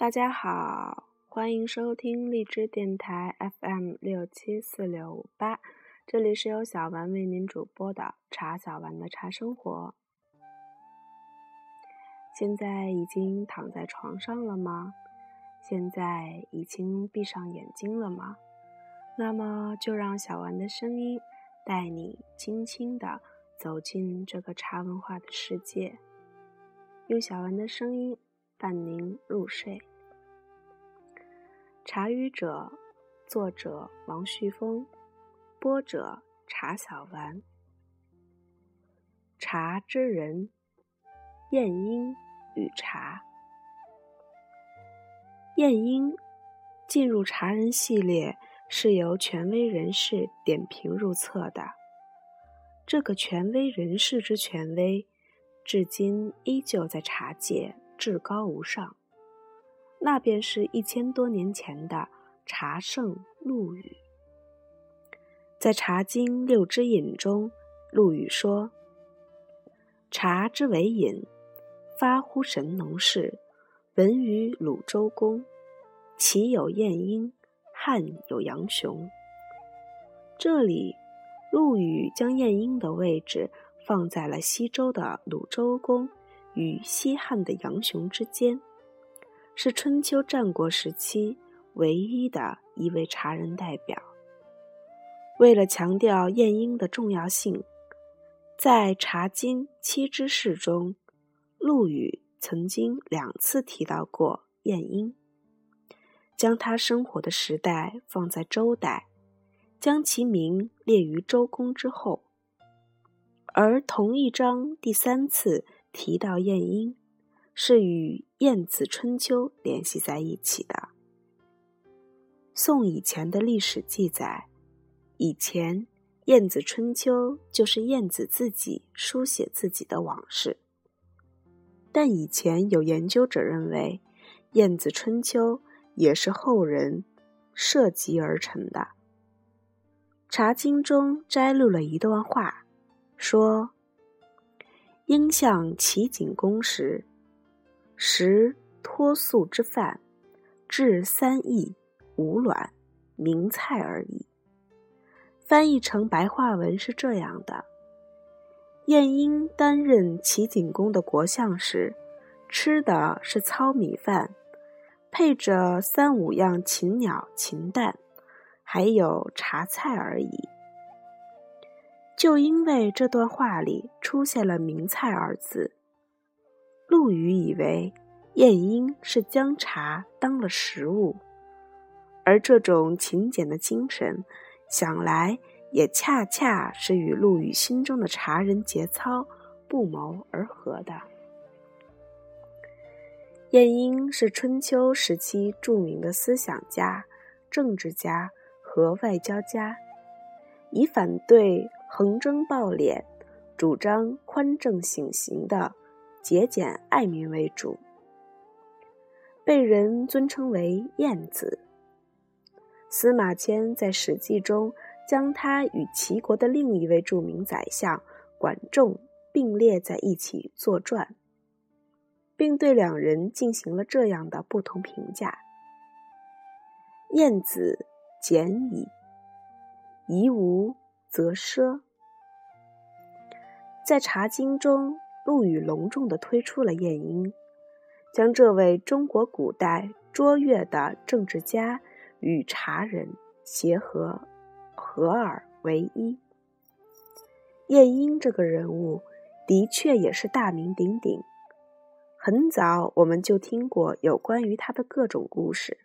大家好，欢迎收听荔枝电台 FM 六七四六五八，这里是由小丸为您主播的茶小丸的茶生活。现在已经躺在床上了吗？现在已经闭上眼睛了吗？那么就让小丸的声音带你轻轻的走进这个茶文化的世界，用小丸的声音伴您入睡。茶语者，作者王旭峰，播者茶小丸。茶之人，晏婴与茶。晏婴进入茶人系列是由权威人士点评入册的。这个权威人士之权威，至今依旧在茶界至高无上。那便是一千多年前的茶圣陆羽，在《茶经六之饮》中，陆羽说：“茶之为饮，发乎神农氏，闻于鲁周公，齐有晏婴，汉有杨雄。”这里，陆羽将晏婴的位置放在了西周的鲁周公与西汉的杨雄之间。是春秋战国时期唯一的一位茶人代表。为了强调晏婴的重要性，在《茶经》七之事中，陆羽曾经两次提到过晏婴，将他生活的时代放在周代，将其名列于周公之后。而同一章第三次提到晏婴。是与《晏子春秋》联系在一起的。宋以前的历史记载，以前《晏子春秋》就是晏子自己书写自己的往事。但以前有研究者认为，《晏子春秋》也是后人设计而成的。《茶经》中摘录了一段话，说：“应向齐景公时。”食脱素之饭，至三益，无卵，名菜而已。翻译成白话文是这样的：晏婴担任齐景公的国相时，吃的是糙米饭，配着三五样禽鸟禽蛋，还有茶菜而已。就因为这段话里出现了“名菜”二字。陆羽以为晏婴是将茶当了食物，而这种勤俭的精神，想来也恰恰是与陆羽心中的茶人节操不谋而合的。晏婴是春秋时期著名的思想家、政治家和外交家，以反对横征暴敛、主张宽政省刑的。节俭爱民为主，被人尊称为晏子。司马迁在《史记》中将他与齐国的另一位著名宰相管仲并列在一起作传，并对两人进行了这样的不同评价：晏子俭矣，夷无则奢。在《茶经》中。陆羽隆重地推出了晏婴，将这位中国古代卓越的政治家与茶人结合合二为一。晏婴这个人物的确也是大名鼎鼎，很早我们就听过有关于他的各种故事。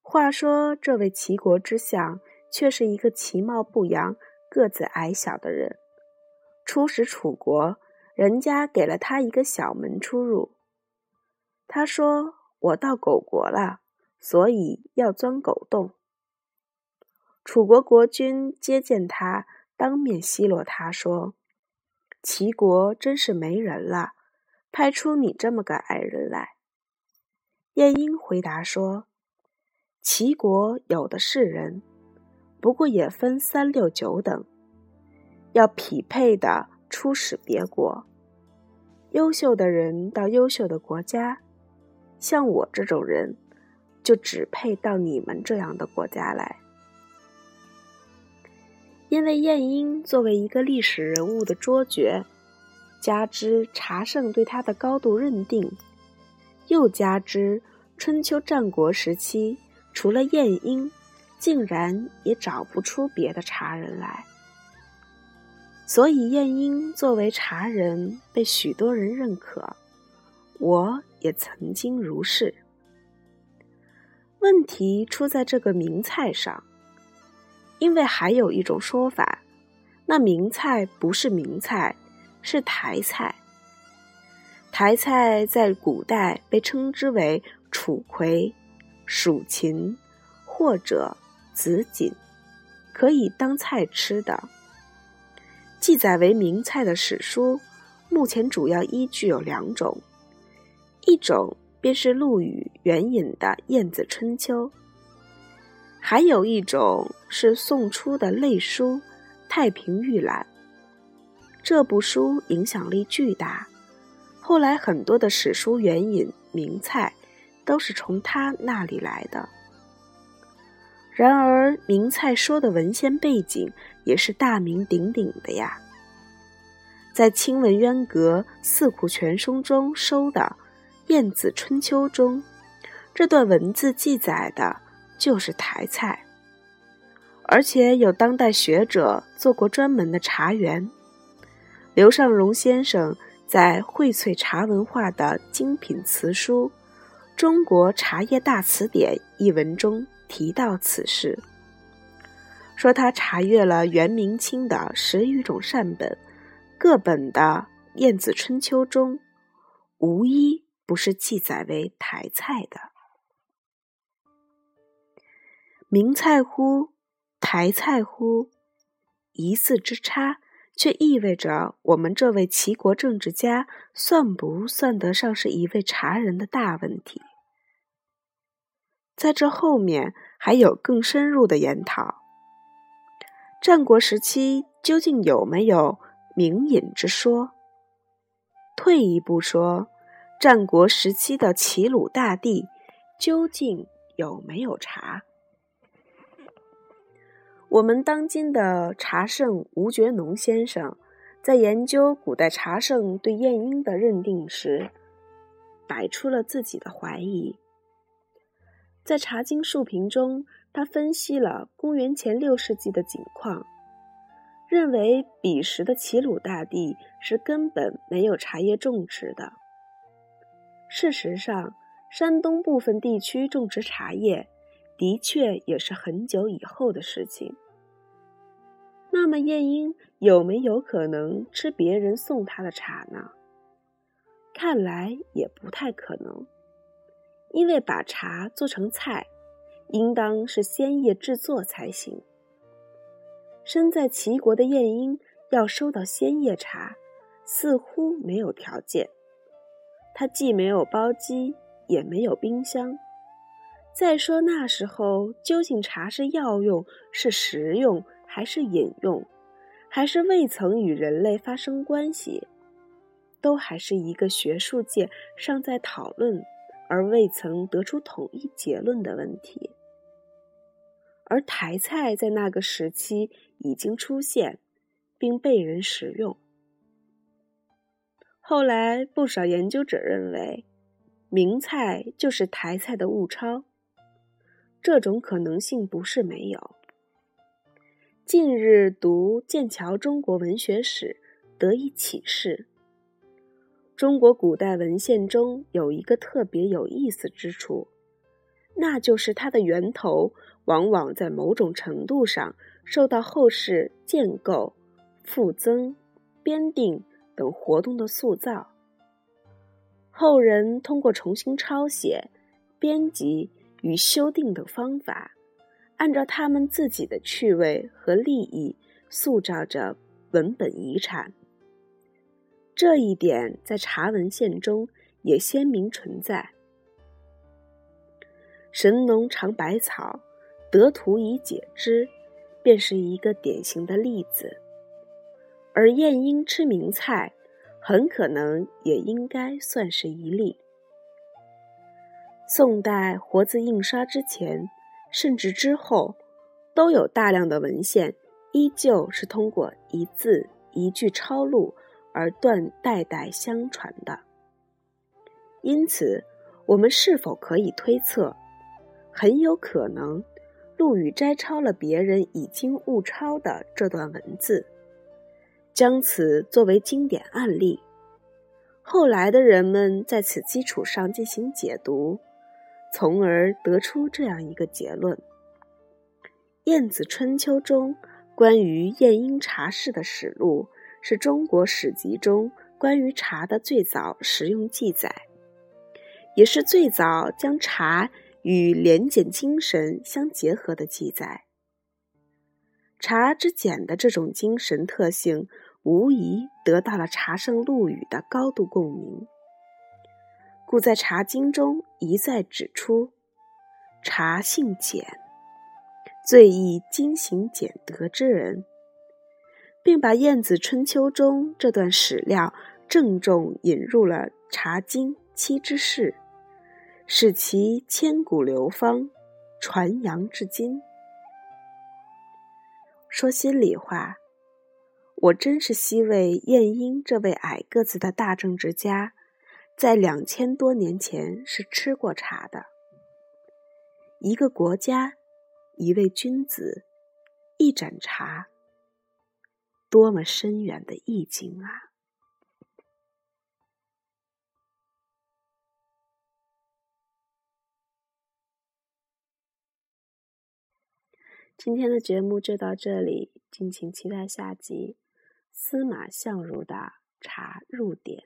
话说，这位齐国之相却是一个其貌不扬、个子矮小的人，出使楚国。人家给了他一个小门出入。他说：“我到狗国了，所以要钻狗洞。”楚国国君接见他，当面奚落他说：“齐国真是没人了，派出你这么个矮人来。”晏婴回答说：“齐国有的是人，不过也分三六九等，要匹配的。”出使别国，优秀的人到优秀的国家，像我这种人，就只配到你们这样的国家来。因为晏婴作为一个历史人物的卓绝，加之茶圣对他的高度认定，又加之春秋战国时期除了晏婴，竟然也找不出别的茶人来。所以，晏婴作为茶人被许多人认可，我也曾经如是。问题出在这个名菜上，因为还有一种说法，那名菜不是名菜，是台菜。台菜在古代被称之为楚葵、蜀芹或者紫堇，可以当菜吃的。记载为名菜的史书，目前主要依据有两种，一种便是陆羽援引的《晏子春秋》，还有一种是宋初的类书《太平御览》。这部书影响力巨大，后来很多的史书援引名菜，都是从他那里来的。然而，名菜说的文献背景也是大名鼎鼎的呀。在《清文渊阁四库全书》中收的《晏子春秋》中，这段文字记载的就是台菜，而且有当代学者做过专门的茶园。刘尚荣先生在《荟萃茶文化的精品词书·中国茶叶大词典》一文中。提到此事，说他查阅了元、明清的十余种善本，各本的《晏子春秋》中，无一不是记载为台菜的。名菜乎？台菜乎？一字之差，却意味着我们这位齐国政治家算不算得上是一位茶人的大问题。在这后面还有更深入的研讨。战国时期究竟有没有名饮之说？退一步说，战国时期的齐鲁大地究竟有没有茶？我们当今的茶圣吴觉农先生在研究古代茶圣对晏婴的认定时，摆出了自己的怀疑。在《茶经述评》中，他分析了公元前六世纪的景况，认为彼时的齐鲁大地是根本没有茶叶种植的。事实上，山东部分地区种植茶叶，的确也是很久以后的事情。那么，晏婴有没有可能吃别人送他的茶呢？看来也不太可能。因为把茶做成菜，应当是先叶制作才行。身在齐国的晏婴要收到鲜叶茶，似乎没有条件。他既没有包机，也没有冰箱。再说那时候究竟茶是药用、是食用，还是饮用，还是未曾与人类发生关系，都还是一个学术界尚在讨论。而未曾得出统一结论的问题，而台菜在那个时期已经出现，并被人食用。后来，不少研究者认为，名菜就是台菜的物抄。这种可能性不是没有。近日读剑桥中国文学史，得以启示。中国古代文献中有一个特别有意思之处，那就是它的源头往往在某种程度上受到后世建构、复增、编定等活动的塑造。后人通过重新抄写、编辑与修订等方法，按照他们自己的趣味和利益，塑造着文本遗产。这一点在茶文献中也鲜明存在。神农尝百草，得图以解之，便是一个典型的例子。而晏婴吃名菜，很可能也应该算是一例。宋代活字印刷之前，甚至之后，都有大量的文献，依旧是通过一字一句抄录而断代代相传的。因此，我们是否可以推测，很有可能，陆羽摘抄了别人已经误抄的这段文字，将此作为经典案例，后来的人们在此基础上进行解读。从而得出这样一个结论：《晏子春秋》中关于晏婴茶事的史录，是中国史籍中关于茶的最早实用记载，也是最早将茶与廉俭精神相结合的记载。茶之简的这种精神特性，无疑得到了茶圣陆羽的高度共鸣。故在《茶经》中一再指出，茶性简，最易精行俭德之人，并把《晏子春秋》中这段史料郑重引入了《茶经》七之事，使其千古流芳，传扬至今。说心里话，我真是希为晏婴这位矮个子的大政治家。在两千多年前是吃过茶的。一个国家，一位君子，一盏茶，多么深远的意境啊！今天的节目就到这里，敬请期待下集《司马相如的茶入典》。